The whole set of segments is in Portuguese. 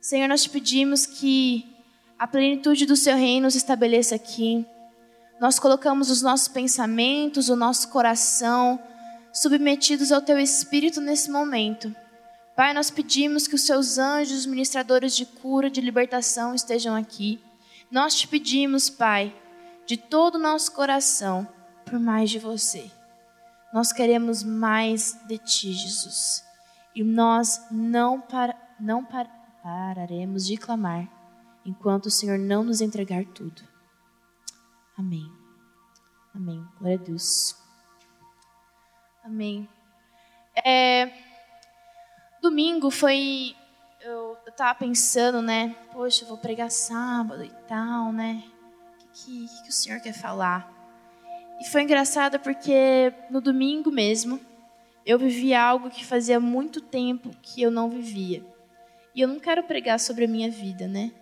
Senhor, nós te pedimos que a plenitude do seu reino se estabeleça aqui. Nós colocamos os nossos pensamentos, o nosso coração submetidos ao teu espírito nesse momento. Pai, nós pedimos que os seus anjos, ministradores de cura, de libertação, estejam aqui. Nós te pedimos, Pai, de todo o nosso coração, por mais de você. Nós queremos mais de ti, Jesus. E nós não, para, não par, pararemos de clamar enquanto o Senhor não nos entregar tudo. Amém. Amém. Glória a Deus. Amém. É, domingo foi. Eu, eu tava pensando, né? Poxa, eu vou pregar sábado e tal, né? O que, que, que o Senhor quer falar? E foi engraçado porque no domingo mesmo eu vivi algo que fazia muito tempo que eu não vivia. E eu não quero pregar sobre a minha vida, né?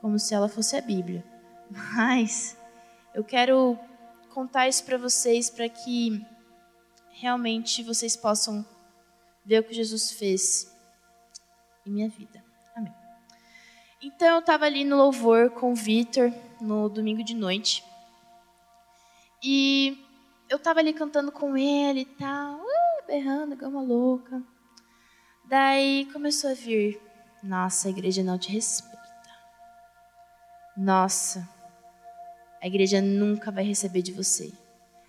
Como se ela fosse a Bíblia. Mas eu quero contar isso para vocês para que realmente vocês possam ver o que Jesus fez em minha vida. Amém. Então eu estava ali no louvor com o Vitor no domingo de noite. E eu estava ali cantando com ele e tal, uh, berrando igual uma louca. Daí começou a vir, nossa, a igreja não te respeita. Nossa, a igreja nunca vai receber de você.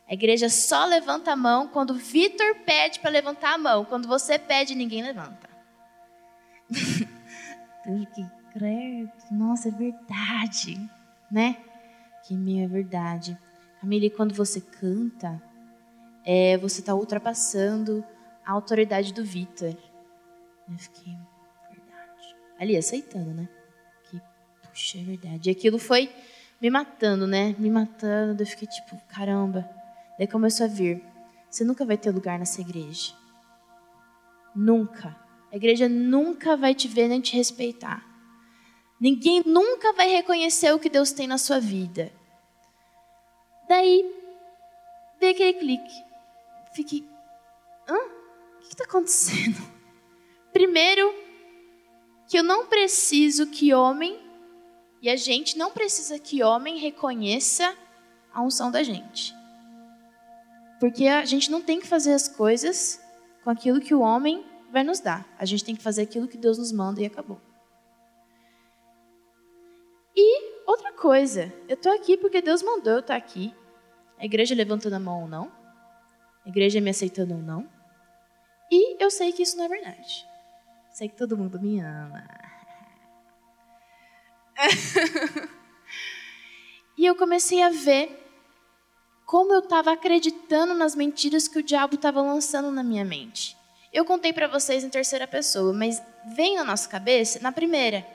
A igreja só levanta a mão quando Vitor pede para levantar a mão. Quando você pede, ninguém levanta. credo, nossa, é verdade, né? Que meio é verdade. Camille, quando você canta, é, você está ultrapassando a autoridade do Vitor. Eu fiquei. Ali, aceitando, né? Que, puxa, é verdade. E aquilo foi me matando, né? Me matando. Eu fiquei tipo, caramba. Daí começou a vir. Você nunca vai ter lugar nessa igreja. Nunca. A igreja nunca vai te ver nem te respeitar. Ninguém nunca vai reconhecer o que Deus tem na sua vida. Daí, veio aquele clique. Fiquei, hã? O que está acontecendo? Primeiro, que eu não preciso que homem e a gente não precisa que homem reconheça a unção da gente. Porque a gente não tem que fazer as coisas com aquilo que o homem vai nos dar. A gente tem que fazer aquilo que Deus nos manda e acabou. E outra coisa, eu estou aqui porque Deus mandou eu estar aqui. A igreja levantando a mão ou não. A igreja me aceitando ou não. E eu sei que isso não é verdade. Sei que todo mundo me ama. e eu comecei a ver como eu estava acreditando nas mentiras que o diabo estava lançando na minha mente. Eu contei para vocês em terceira pessoa, mas vem na nossa cabeça na primeira.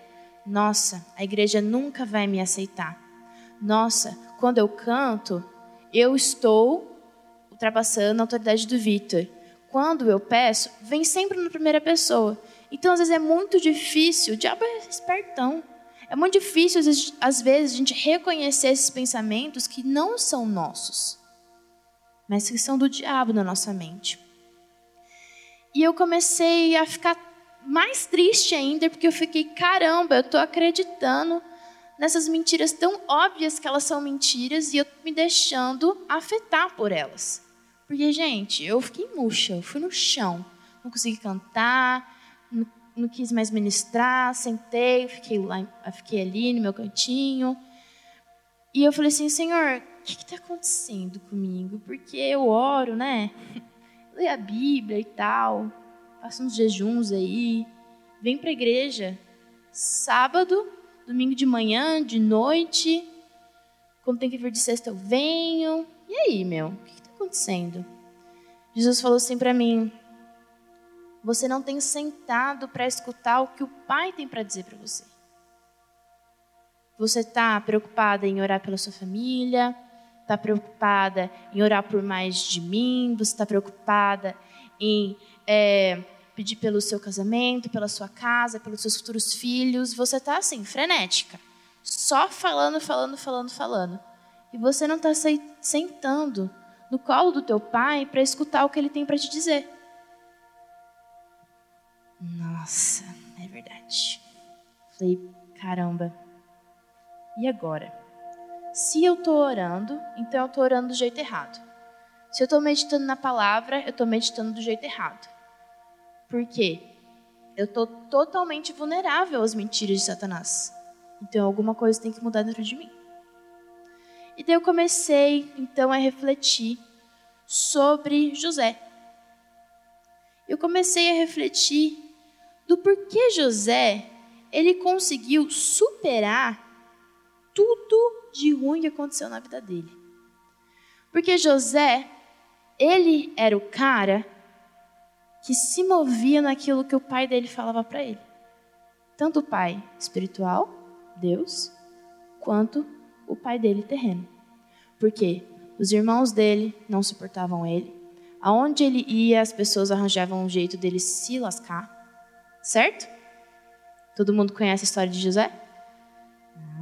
Nossa, a igreja nunca vai me aceitar. Nossa, quando eu canto, eu estou ultrapassando a autoridade do Vitor. Quando eu peço, vem sempre na primeira pessoa. Então, às vezes, é muito difícil. O diabo é espertão. É muito difícil, às vezes, a gente reconhecer esses pensamentos que não são nossos, mas que são do diabo na nossa mente. E eu comecei a ficar mais triste ainda, porque eu fiquei, caramba, eu estou acreditando nessas mentiras tão óbvias que elas são mentiras e eu me deixando afetar por elas. Porque, gente, eu fiquei murcha, eu fui no chão, não consegui cantar, não quis mais ministrar, sentei, fiquei, lá, fiquei ali no meu cantinho. E eu falei assim, Senhor, o que está acontecendo comigo? Porque eu oro, né? Leio a Bíblia e tal, faço uns jejuns aí, venho para a igreja sábado, domingo de manhã, de noite, quando tem que vir de sexta eu venho. E aí, meu, o que está acontecendo? Jesus falou assim para mim, você não tem sentado para escutar o que o Pai tem para dizer para você. Você está preocupada em orar pela sua família, está preocupada em orar por mais de mim, você está preocupada em é, pedir pelo seu casamento, pela sua casa, pelos seus futuros filhos. Você está assim, frenética, só falando, falando, falando, falando. E você não está sentando no colo do teu pai para escutar o que ele tem para te dizer. Nossa, é verdade. Falei, caramba, e agora? Se eu estou orando, então eu estou orando do jeito errado. Se eu estou meditando na palavra, eu estou meditando do jeito errado. Por quê? Eu estou totalmente vulnerável às mentiras de Satanás. Então alguma coisa tem que mudar dentro de mim. E daí eu comecei então a refletir sobre José. Eu comecei a refletir do porquê José ele conseguiu superar tudo de ruim que aconteceu na vida dele. Porque José, ele era o cara que se movia naquilo que o pai dele falava para ele. Tanto o pai espiritual, Deus, quanto o pai dele terreno. Porque os irmãos dele não suportavam ele. Aonde ele ia, as pessoas arranjavam um jeito dele se lascar. Certo? Todo mundo conhece a história de José?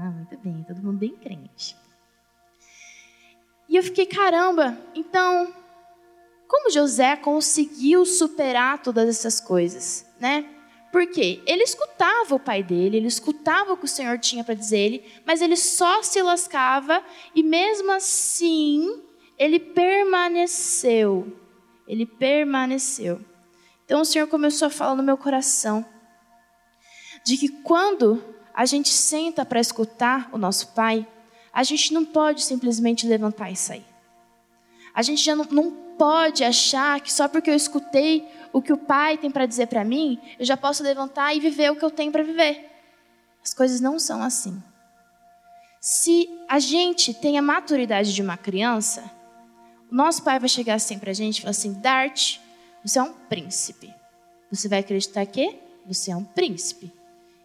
Ah, muito bem, todo mundo bem crente. E eu fiquei, caramba, então, como José conseguiu superar todas essas coisas, né? Porque ele escutava o pai dele, ele escutava o que o Senhor tinha para dizer ele, mas ele só se lascava e mesmo assim ele permaneceu. Ele permaneceu. Então o Senhor começou a falar no meu coração de que quando a gente senta para escutar o nosso pai, a gente não pode simplesmente levantar e sair. A gente já não, não pode achar que só porque eu escutei o que o pai tem para dizer para mim, eu já posso levantar e viver o que eu tenho para viver. As coisas não são assim. Se a gente tem a maturidade de uma criança, o nosso pai vai chegar assim para a gente e falar assim: Dart, você é um príncipe. Você vai acreditar que você é um príncipe.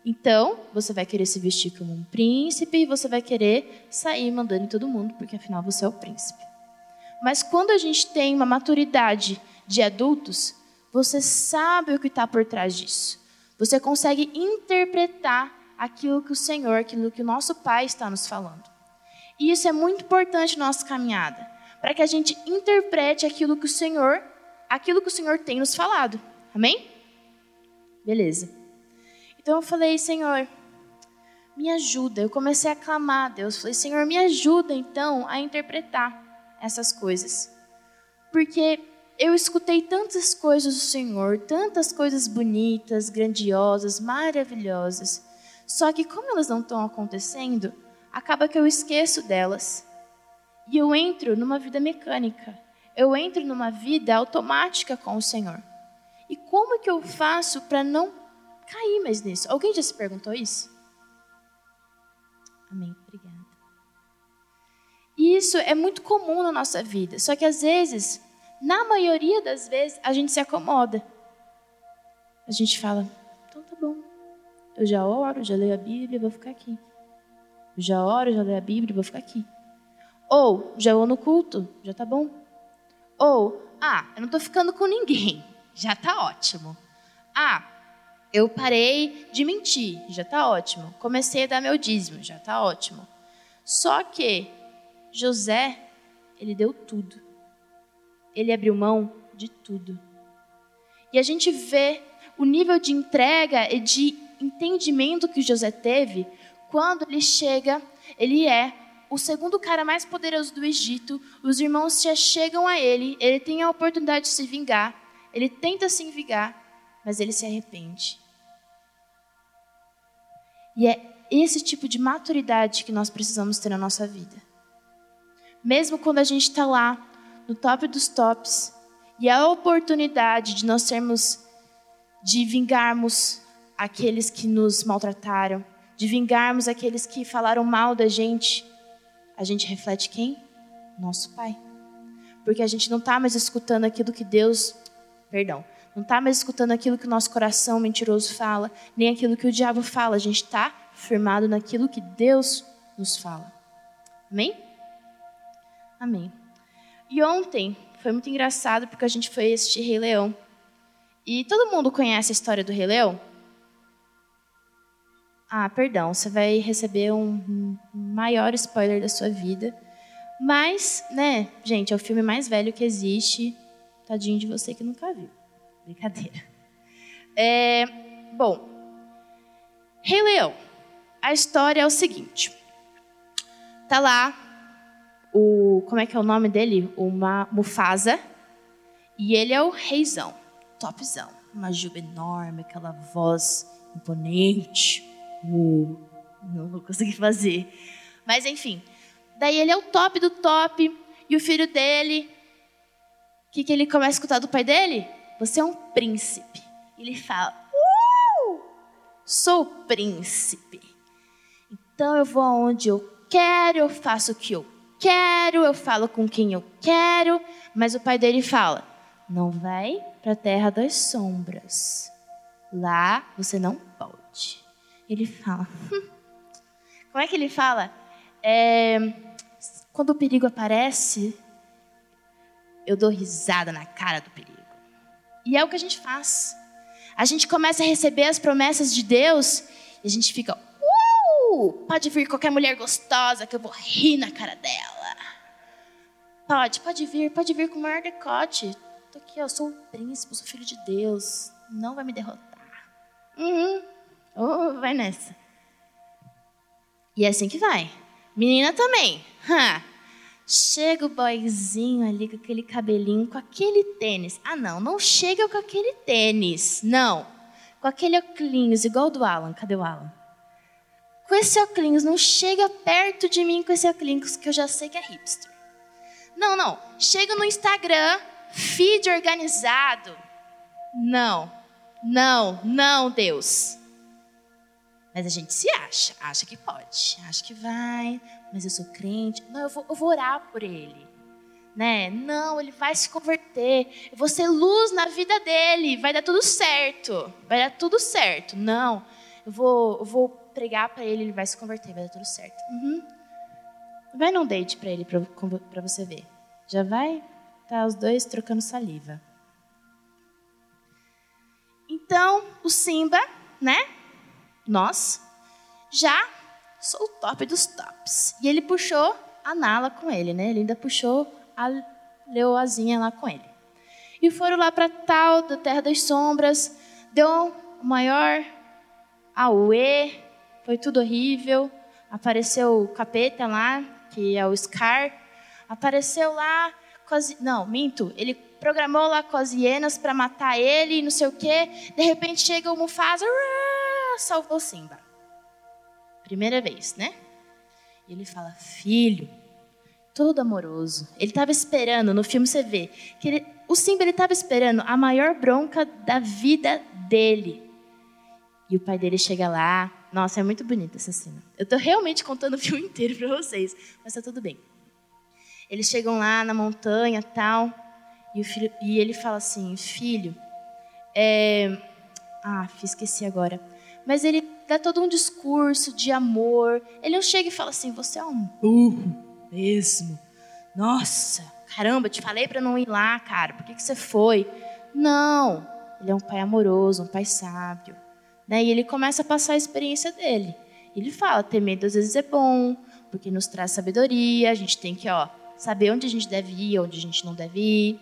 Então, você vai querer se vestir como um príncipe e você vai querer sair mandando em todo mundo, porque afinal você é o príncipe. Mas quando a gente tem uma maturidade de adultos, você sabe o que está por trás disso. Você consegue interpretar aquilo que o Senhor, aquilo que o nosso Pai está nos falando. E isso é muito importante na nossa caminhada, para que a gente interprete aquilo que o Senhor, aquilo que o Senhor tem nos falado. Amém? Beleza. Então eu falei, Senhor, me ajuda. Eu comecei a clamar a Deus. Falei, Senhor, me ajuda então a interpretar essas coisas. Porque eu escutei tantas coisas do Senhor, tantas coisas bonitas, grandiosas, maravilhosas. Só que como elas não estão acontecendo, acaba que eu esqueço delas. E eu entro numa vida mecânica. Eu entro numa vida automática com o Senhor. E como que eu faço para não cair mais nisso. Alguém já se perguntou isso? Amém. Obrigada. Isso é muito comum na nossa vida. Só que às vezes, na maioria das vezes, a gente se acomoda. A gente fala, então tá bom. Eu já oro, já leio a Bíblia, vou ficar aqui. Eu já oro, já leio a Bíblia, vou ficar aqui. Ou, já vou no culto, já tá bom. Ou, ah, eu não tô ficando com ninguém, já tá ótimo. Ah, eu parei de mentir, já está ótimo. Comecei a dar meu dízimo, já está ótimo. Só que José, ele deu tudo. Ele abriu mão de tudo. E a gente vê o nível de entrega e de entendimento que José teve quando ele chega, ele é o segundo cara mais poderoso do Egito, os irmãos já chegam a ele, ele tem a oportunidade de se vingar, ele tenta se vingar, mas ele se arrepende. E é esse tipo de maturidade que nós precisamos ter na nossa vida. Mesmo quando a gente está lá, no top dos tops, e a oportunidade de nós sermos, de vingarmos aqueles que nos maltrataram, de vingarmos aqueles que falaram mal da gente, a gente reflete quem? Nosso Pai. Porque a gente não está mais escutando aquilo que Deus, perdão, não está mais escutando aquilo que o nosso coração mentiroso fala, nem aquilo que o diabo fala. A gente está firmado naquilo que Deus nos fala. Amém? Amém. E ontem foi muito engraçado porque a gente foi assistir Rei Leão. E todo mundo conhece a história do Rei Leão? Ah, perdão, você vai receber um maior spoiler da sua vida. Mas, né, gente, é o filme mais velho que existe. Tadinho de você que nunca viu. Brincadeira. É, bom, Rei Leão. A história é o seguinte. Tá lá o como é que é o nome dele? Uma Mufasa. E ele é o reizão, topzão, uma juba enorme, aquela voz imponente. Não vou conseguir fazer. Mas enfim, daí ele é o top do top e o filho dele, o que, que ele começa a escutar do pai dele? Você é um príncipe. Ele fala: uh, Sou príncipe. Então eu vou aonde eu quero, eu faço o que eu quero, eu falo com quem eu quero. Mas o pai dele fala: Não vai para a terra das sombras. Lá você não pode. Ele fala. Como é que ele fala? É, quando o perigo aparece, eu dou risada na cara do perigo. E é o que a gente faz. A gente começa a receber as promessas de Deus e a gente fica, uh, pode vir qualquer mulher gostosa que eu vou rir na cara dela. Pode, pode vir, pode vir com o maior decote. Tô aqui, eu sou o príncipe, sou filho de Deus. Não vai me derrotar. Uhum. Oh, vai nessa. E é assim que vai. Menina também. Huh. Chega o boyzinho ali com aquele cabelinho, com aquele tênis. Ah, não, não chega com aquele tênis. Não. Com aquele óculos, igual do Alan. Cadê o Alan? Com esse óculos, não chega perto de mim com esse óculos, que eu já sei que é hipster. Não, não. Chega no Instagram, feed organizado. Não. Não, não, Deus. Mas a gente se acha, acha que pode, acha que vai, mas eu sou crente. Não, eu vou, eu vou orar por ele. Né? Não, ele vai se converter. Eu vou ser luz na vida dele. Vai dar tudo certo. Vai dar tudo certo. Não, eu vou, eu vou pregar para ele, ele vai se converter, vai dar tudo certo. Uhum. Vai num date para ele, para você ver. Já vai tá os dois trocando saliva. Então, o Simba, né? Nós já sou o top dos tops. E ele puxou a Nala com ele, né? Ele ainda puxou a leoazinha lá com ele. E foram lá para tal da Terra das Sombras, deu o maior auê, foi tudo horrível. Apareceu o capeta lá, que é o Scar. Apareceu lá. Não, minto. Ele programou lá com as hienas para matar ele, não sei o quê. De repente chega o Mufasa, salvou Simba. Primeira vez, né? E ele fala, filho, todo amoroso. Ele estava esperando, no filme você vê, que ele, o Simba estava esperando a maior bronca da vida dele. E o pai dele chega lá. Nossa, é muito bonita essa cena. Eu estou realmente contando o filme inteiro para vocês, mas está tudo bem. Eles chegam lá na montanha tal, e, filho, e ele fala assim, filho, é... ah, esqueci agora. Mas ele dá todo um discurso de amor. Ele não chega e fala assim: você é um burro mesmo. Nossa, caramba, te falei para não ir lá, cara. Por que, que você foi? Não, ele é um pai amoroso, um pai sábio. Né? E ele começa a passar a experiência dele. Ele fala: ter medo às vezes é bom, porque nos traz sabedoria. A gente tem que ó, saber onde a gente deve ir, onde a gente não deve ir.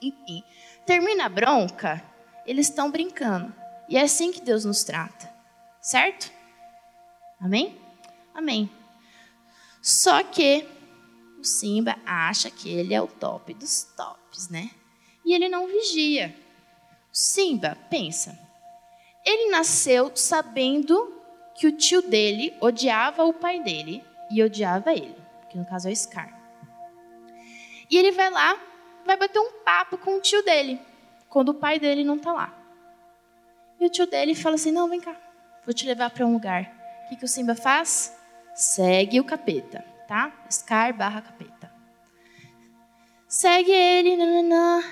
Enfim, termina a bronca, eles estão brincando. E é assim que Deus nos trata. Certo? Amém? Amém. Só que o Simba acha que ele é o top dos tops, né? E ele não vigia. O Simba pensa. Ele nasceu sabendo que o tio dele odiava o pai dele e odiava ele, que no caso é o Scar. E ele vai lá, vai bater um papo com o tio dele, quando o pai dele não está lá. E o tio dele fala assim: Não, vem cá, vou te levar para um lugar. O que, que o Simba faz? Segue o capeta, tá? Scar barra capeta. Segue ele, nananã,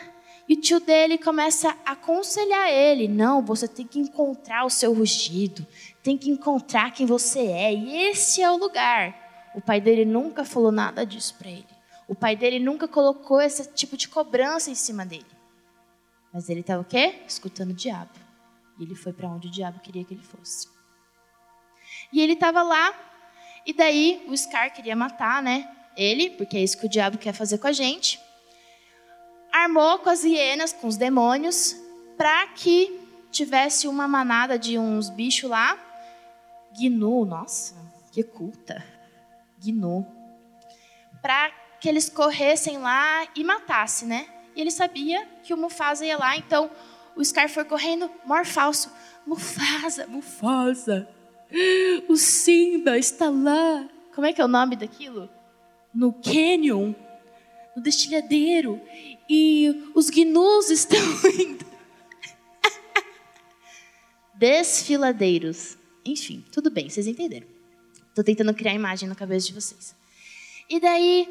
e o tio dele começa a aconselhar ele: não, você tem que encontrar o seu rugido, tem que encontrar quem você é, e esse é o lugar. O pai dele nunca falou nada disso para ele. O pai dele nunca colocou esse tipo de cobrança em cima dele. Mas ele estava o quê? Escutando o diabo. Ele foi para onde o diabo queria que ele fosse. E ele estava lá, e daí o Scar queria matar, né? Ele, porque é isso que o diabo quer fazer com a gente. Armou com as hienas, com os demônios, para que tivesse uma manada de uns bichos lá Gnu, nossa, que culta. Gnu. Para que eles corressem lá e matassem, né? E ele sabia que o Mufasa ia lá, então o Scar foi correndo, mor falso. Mufasa, Mufasa. O Simba está lá. Como é que é o nome daquilo? No canyon, no destilhadeiro. E os gnus estão indo. Desfiladeiros. Enfim, tudo bem, vocês entenderam. Estou tentando criar imagem na cabeça de vocês. E daí,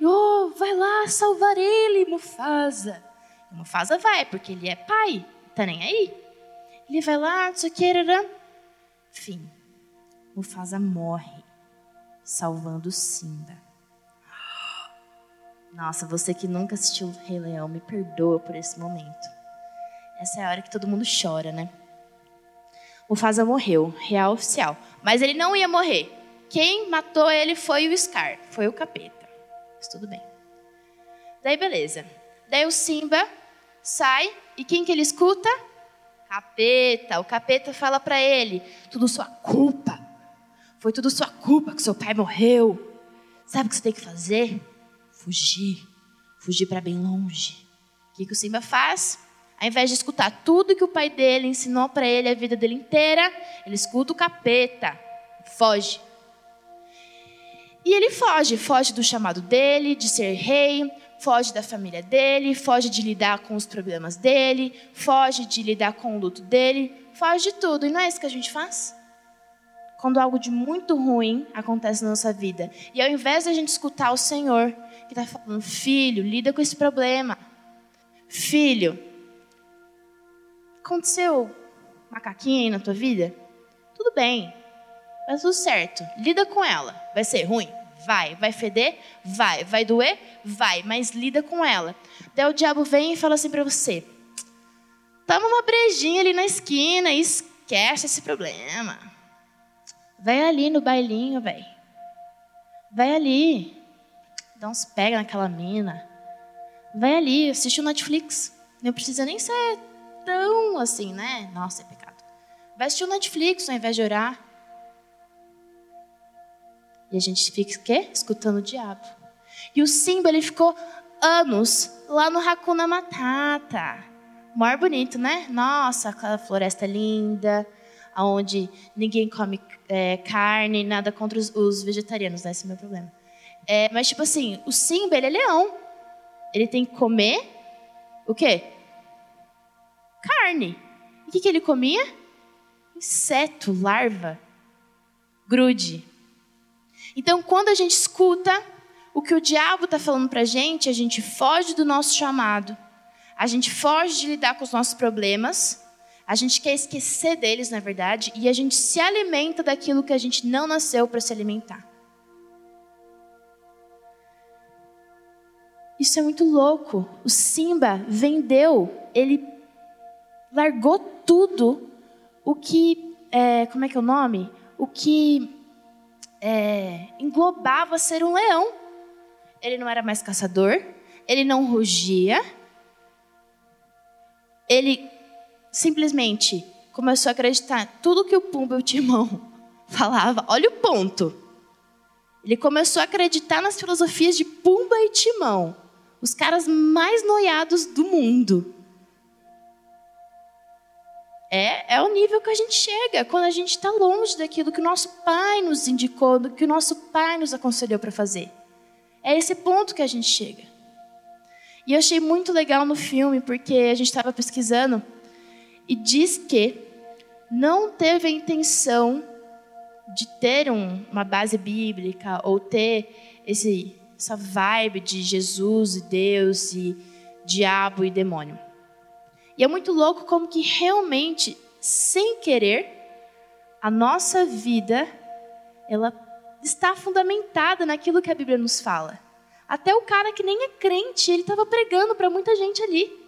oh, vai lá salvar ele, Mufasa. E Mufasa vai, porque ele é pai, tá nem aí. Ele vai lá, não sei o que, Fim. Mufasa morre, salvando Simba. Nossa, você que nunca assistiu Rei Leão, me perdoa por esse momento. Essa é a hora que todo mundo chora, né? Mufasa morreu, real oficial. Mas ele não ia morrer. Quem matou ele foi o Scar, foi o capeta. Mas tudo bem. Daí beleza. Daí o Simba sai e quem que ele escuta? Capeta. O capeta fala para ele: "Tudo sua culpa. Foi tudo sua culpa que seu pai morreu. Sabe o que você tem que fazer? Fugir. Fugir para bem longe." O que, que o Simba faz? Ao invés de escutar tudo que o pai dele ensinou para ele a vida dele inteira, ele escuta o capeta, foge. E ele foge, foge do chamado dele, de ser rei, foge da família dele, foge de lidar com os problemas dele, foge de lidar com o luto dele, foge de tudo. E não é isso que a gente faz? Quando algo de muito ruim acontece na nossa vida. E ao invés de a gente escutar o Senhor, que está falando, filho, lida com esse problema. Filho, Aconteceu macaquinha aí na tua vida? Tudo bem. Vai tudo certo. Lida com ela. Vai ser ruim? Vai. Vai feder? Vai. Vai doer? Vai. Mas lida com ela. Daí o diabo vem e fala assim para você: Toma uma brejinha ali na esquina e esquece esse problema. Vai ali no bailinho, velho. Vai ali. Dá uns pega naquela mina. Vai ali, assiste o Netflix. Não precisa nem ser tão assim, né? Nossa, é pecado. Vai assistir o Netflix ao invés de orar. E a gente fica quê? Escutando o diabo. E o Simba, ele ficou anos lá no Hakuna Matata. Maior bonito, né? Nossa, aquela floresta linda, onde ninguém come é, carne, nada contra os, os, vegetarianos, né? Esse é o meu problema. É, mas, tipo assim, o Simba, ele é leão. Ele tem que comer o quê? carne. E o que, que ele comia? Inseto, larva, grude. Então, quando a gente escuta o que o diabo está falando para a gente, a gente foge do nosso chamado, a gente foge de lidar com os nossos problemas, a gente quer esquecer deles, na verdade, e a gente se alimenta daquilo que a gente não nasceu para se alimentar. Isso é muito louco. O Simba vendeu, ele largou tudo o que, é, como é que é o nome? O que é, englobava ser um leão. Ele não era mais caçador, ele não rugia, ele simplesmente começou a acreditar tudo que o Pumba e o Timão falava. Olha o ponto. Ele começou a acreditar nas filosofias de Pumba e Timão, os caras mais noiados do mundo. É, é o nível que a gente chega quando a gente está longe daquilo que o nosso pai nos indicou, do que o nosso pai nos aconselhou para fazer. É esse ponto que a gente chega. E eu achei muito legal no filme, porque a gente estava pesquisando e diz que não teve a intenção de ter um, uma base bíblica ou ter esse, essa vibe de Jesus e Deus e diabo e demônio. E é muito louco como que realmente, sem querer, a nossa vida ela está fundamentada naquilo que a Bíblia nos fala. Até o cara que nem é crente, ele estava pregando para muita gente ali.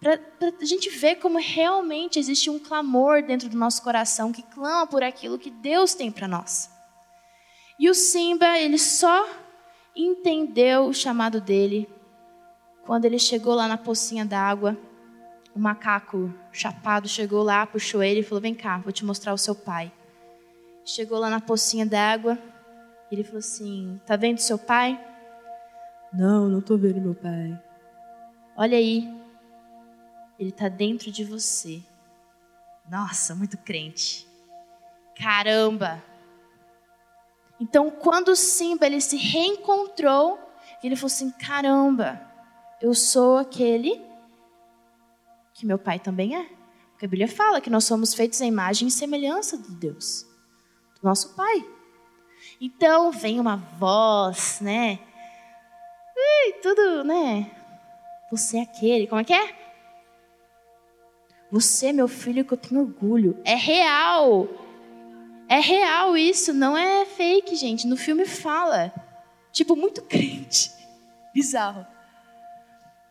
Para a gente ver como realmente existe um clamor dentro do nosso coração que clama por aquilo que Deus tem para nós. E o Simba, ele só entendeu o chamado dele quando ele chegou lá na pocinha d'água o macaco chapado chegou lá, puxou ele e falou: Vem cá, vou te mostrar o seu pai. chegou lá na pocinha d'água. Ele falou assim: Tá vendo seu pai? Não, não tô vendo meu pai. Olha aí. Ele tá dentro de você. Nossa, muito crente. Caramba! Então, quando Simba ele se reencontrou, ele falou assim: caramba, eu sou aquele que meu pai também é. Porque a Bíblia fala que nós somos feitos à imagem e semelhança de Deus, do nosso pai. Então vem uma voz, né? E tudo, né? Você é aquele, como é que é? Você meu filho que eu tenho orgulho. É real. É real isso, não é fake, gente. No filme fala. Tipo, muito crente. Bizarro.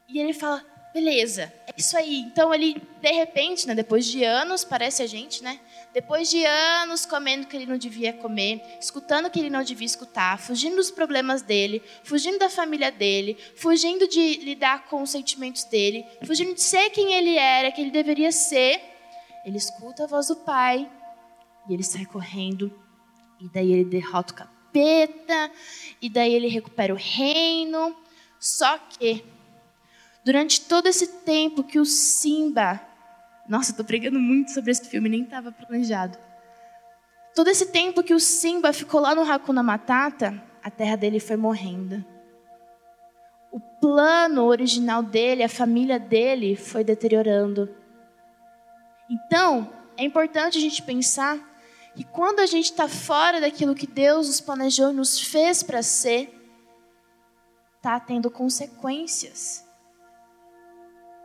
E ele fala: beleza, é isso aí. Então ele, de repente, né, depois de anos, parece a gente, né? Depois de anos comendo o que ele não devia comer, escutando o que ele não devia escutar, fugindo dos problemas dele, fugindo da família dele, fugindo de lidar com os sentimentos dele, fugindo de ser quem ele era, que ele deveria ser, ele escuta a voz do pai e ele sai correndo. E daí ele derrota o capeta, e daí ele recupera o reino. Só que Durante todo esse tempo que o Simba. Nossa, estou pregando muito sobre esse filme, nem estava planejado. Todo esse tempo que o Simba ficou lá no Hakuna Matata, a terra dele foi morrendo. O plano original dele, a família dele, foi deteriorando. Então, é importante a gente pensar que quando a gente está fora daquilo que Deus nos planejou e nos fez para ser, está tendo consequências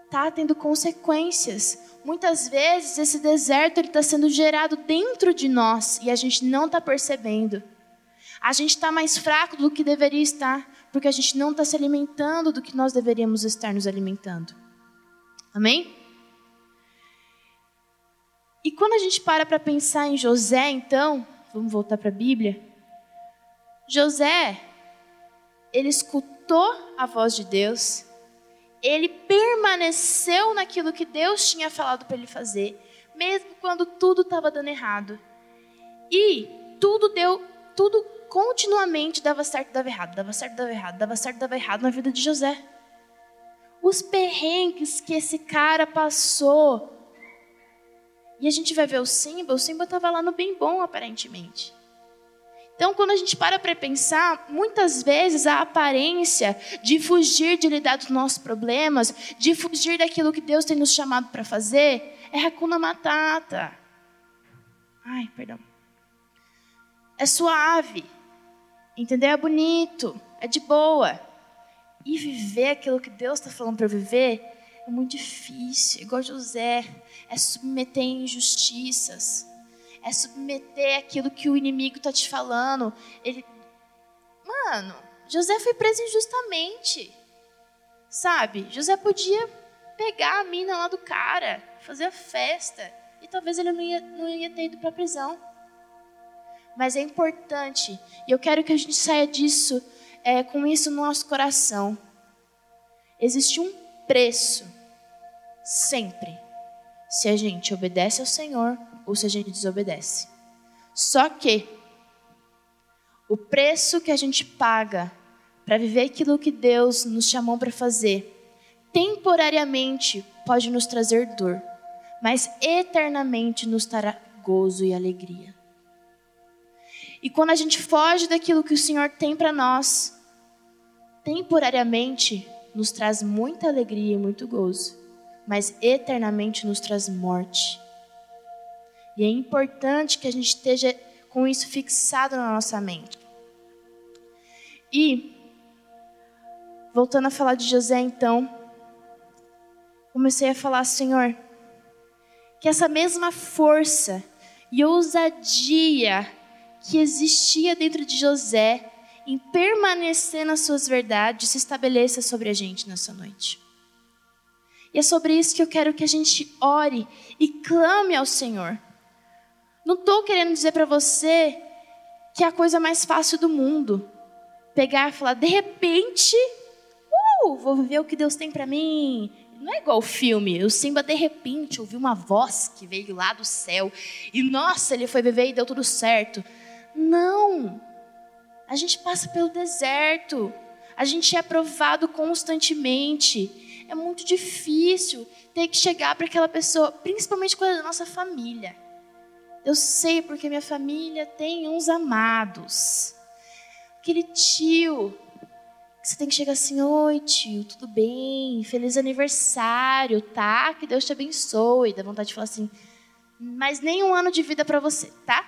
está tendo consequências. Muitas vezes esse deserto está sendo gerado dentro de nós e a gente não está percebendo. A gente está mais fraco do que deveria estar, porque a gente não está se alimentando do que nós deveríamos estar nos alimentando. Amém? E quando a gente para para pensar em José, então, vamos voltar para a Bíblia. José, ele escutou a voz de Deus, ele permaneceu naquilo que Deus tinha falado para ele fazer, mesmo quando tudo estava dando errado. E tudo deu, tudo continuamente dava certo, dava errado, dava certo, dava errado, dava certo, dava errado na vida de José. Os perrengues que esse cara passou. E a gente vai ver o Simba, o Simba estava lá no bem bom, aparentemente. Então, quando a gente para para pensar, muitas vezes a aparência de fugir de lidar dos nossos problemas, de fugir daquilo que Deus tem nos chamado para fazer, é Hakuna Matata. Ai, perdão. É suave, entendeu? É bonito, é de boa. E viver aquilo que Deus está falando para viver é muito difícil. Igual José, é submeter injustiças é submeter aquilo que o inimigo está te falando. Ele, mano, José foi preso injustamente, sabe? José podia pegar a mina lá do cara, fazer a festa e talvez ele não ia, não ia ter ido para prisão. Mas é importante e eu quero que a gente saia disso é, com isso no nosso coração. Existe um preço sempre se a gente obedece ao Senhor ou se a gente desobedece. Só que o preço que a gente paga para viver aquilo que Deus nos chamou para fazer, temporariamente pode nos trazer dor, mas eternamente nos trará gozo e alegria. E quando a gente foge daquilo que o Senhor tem para nós, temporariamente nos traz muita alegria e muito gozo, mas eternamente nos traz morte e é importante que a gente esteja com isso fixado na nossa mente. E, voltando a falar de José, então, comecei a falar, Senhor, que essa mesma força e ousadia que existia dentro de José em permanecer nas suas verdades se estabeleça sobre a gente nessa noite. E é sobre isso que eu quero que a gente ore e clame ao Senhor. Não estou querendo dizer para você que é a coisa mais fácil do mundo. Pegar e falar, de repente, uh, vou viver o que Deus tem para mim. Não é igual o filme. O Simba, de repente, ouviu uma voz que veio lá do céu. E, nossa, ele foi beber e deu tudo certo. Não. A gente passa pelo deserto. A gente é provado constantemente. É muito difícil ter que chegar para aquela pessoa, principalmente quando é da nossa família. Eu sei porque minha família tem uns amados. Aquele tio você tem que chegar assim: Oi, tio, tudo bem? Feliz aniversário, tá? Que Deus te abençoe. Dá vontade de falar assim: Mas nem um ano de vida para você, tá?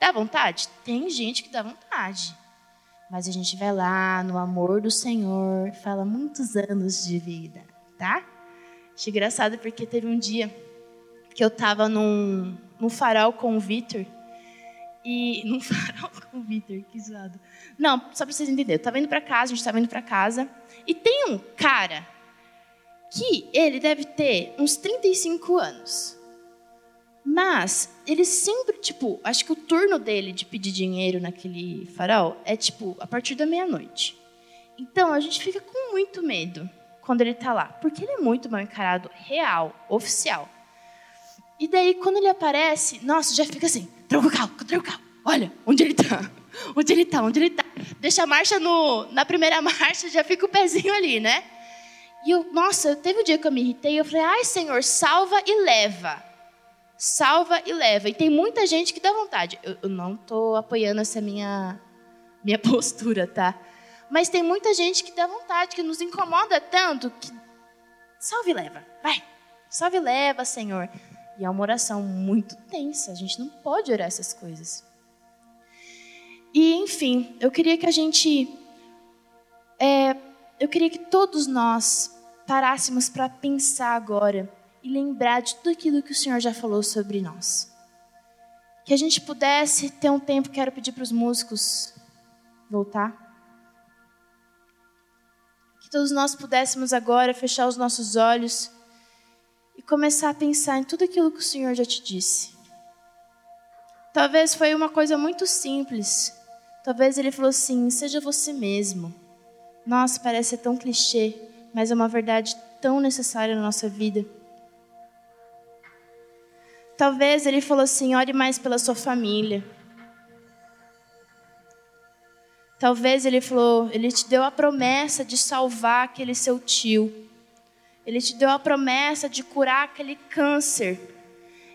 Dá vontade? Tem gente que dá vontade. Mas a gente vai lá no amor do Senhor, fala muitos anos de vida, tá? Achei engraçado porque teve um dia que eu tava num, num farol com o Vitor. E num farol com o Vitor, que zoado. Não, só para vocês entenderem. Eu estava indo para casa, a gente estava indo para casa. E tem um cara que ele deve ter uns 35 anos. Mas ele sempre, tipo, acho que o turno dele de pedir dinheiro naquele farol é tipo a partir da meia-noite. Então a gente fica com muito medo quando ele está lá, porque ele é muito mal encarado, real, oficial. E daí quando ele aparece, nossa, já fica assim, tranca o carro, tranca o carro. Olha, onde ele está? Onde ele está? Onde ele está? Deixa a marcha no, na primeira marcha, já fica o pezinho ali, né? E eu, nossa, teve um dia que eu me irritei, eu falei, ai Senhor, salva e leva. Salva e leva. E tem muita gente que dá vontade. Eu, eu não estou apoiando essa minha, minha postura, tá? Mas tem muita gente que dá vontade, que nos incomoda tanto, que salve e leva. Vai, salve e leva, Senhor. E é uma oração muito tensa, a gente não pode orar essas coisas. E, enfim, eu queria que a gente. É, eu queria que todos nós parássemos para pensar agora e lembrar de tudo aquilo que o Senhor já falou sobre nós. Que a gente pudesse ter um tempo, quero pedir para os músicos voltar. Que todos nós pudéssemos agora fechar os nossos olhos começar a pensar em tudo aquilo que o Senhor já te disse. Talvez foi uma coisa muito simples, Talvez ele falou assim: seja você mesmo. Nossa, parece tão clichê, mas é uma verdade tão necessária na nossa vida. Talvez ele falou assim: ore mais pela sua família. Talvez ele falou, ele te deu a promessa de salvar aquele seu tio. Ele te deu a promessa de curar aquele câncer.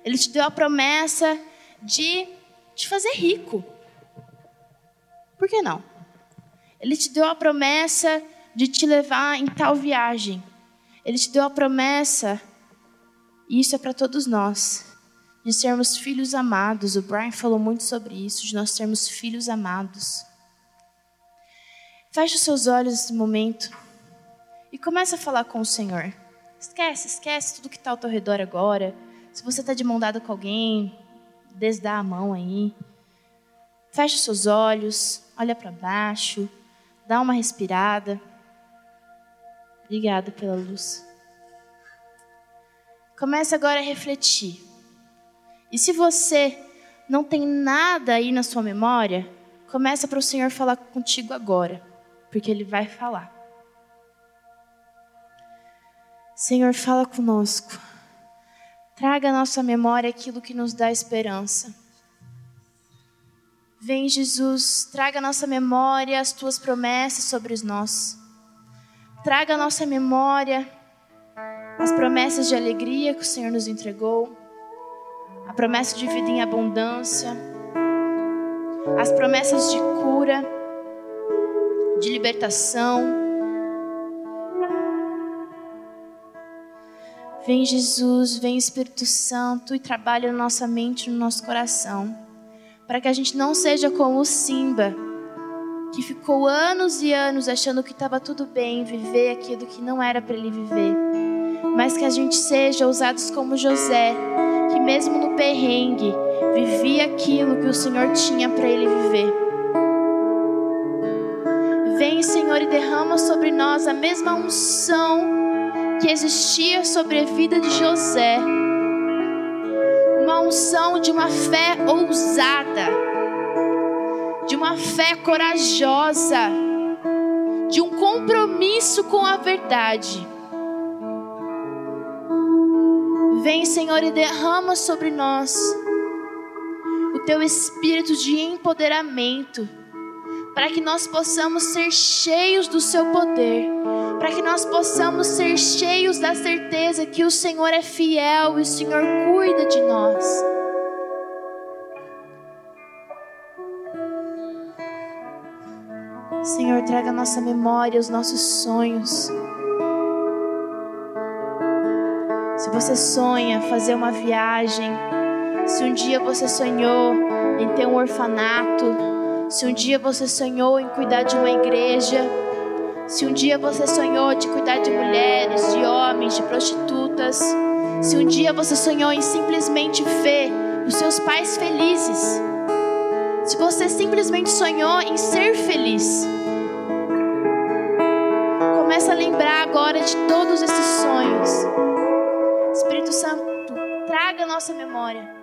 Ele te deu a promessa de te fazer rico. Por que não? Ele te deu a promessa de te levar em tal viagem. Ele te deu a promessa, e isso é para todos nós, de sermos filhos amados. O Brian falou muito sobre isso, de nós sermos filhos amados. Feche os seus olhos nesse momento e comece a falar com o Senhor. Esquece, esquece tudo que está ao teu redor agora. Se você está de mão dada com alguém, desdá a mão aí. Feche os seus olhos olha para baixo, dá uma respirada. Obrigada pela luz. Comece agora a refletir. E se você não tem nada aí na sua memória, começa para o Senhor falar contigo agora, porque Ele vai falar. Senhor, fala conosco. Traga à nossa memória aquilo que nos dá esperança. Vem, Jesus, traga à nossa memória as tuas promessas sobre nós. Traga à nossa memória as promessas de alegria que o Senhor nos entregou, a promessa de vida em abundância, as promessas de cura, de libertação. Vem, Jesus, vem, Espírito Santo, e trabalha na nossa mente, no nosso coração para que a gente não seja como o Simba, que ficou anos e anos achando que estava tudo bem viver aquilo que não era para ele viver, mas que a gente seja ousados como José, que mesmo no perrengue vivia aquilo que o Senhor tinha para ele viver. Vem, Senhor, e derrama sobre nós a mesma unção que existia sobre a vida de José. Uma unção de uma fé ousada, de uma fé corajosa, de um compromisso com a verdade. Vem, Senhor, e derrama sobre nós o teu espírito de empoderamento, para que nós possamos ser cheios do seu poder para que nós possamos ser cheios da certeza que o Senhor é fiel e o Senhor cuida de nós. Senhor, traga à nossa memória os nossos sonhos. Se você sonha fazer uma viagem, se um dia você sonhou em ter um orfanato, se um dia você sonhou em cuidar de uma igreja, se um dia você sonhou de cuidar de mulheres, de homens, de prostitutas, se um dia você sonhou em simplesmente ver os seus pais felizes, se você simplesmente sonhou em ser feliz, começa a lembrar agora de todos esses sonhos. Espírito Santo, traga a nossa memória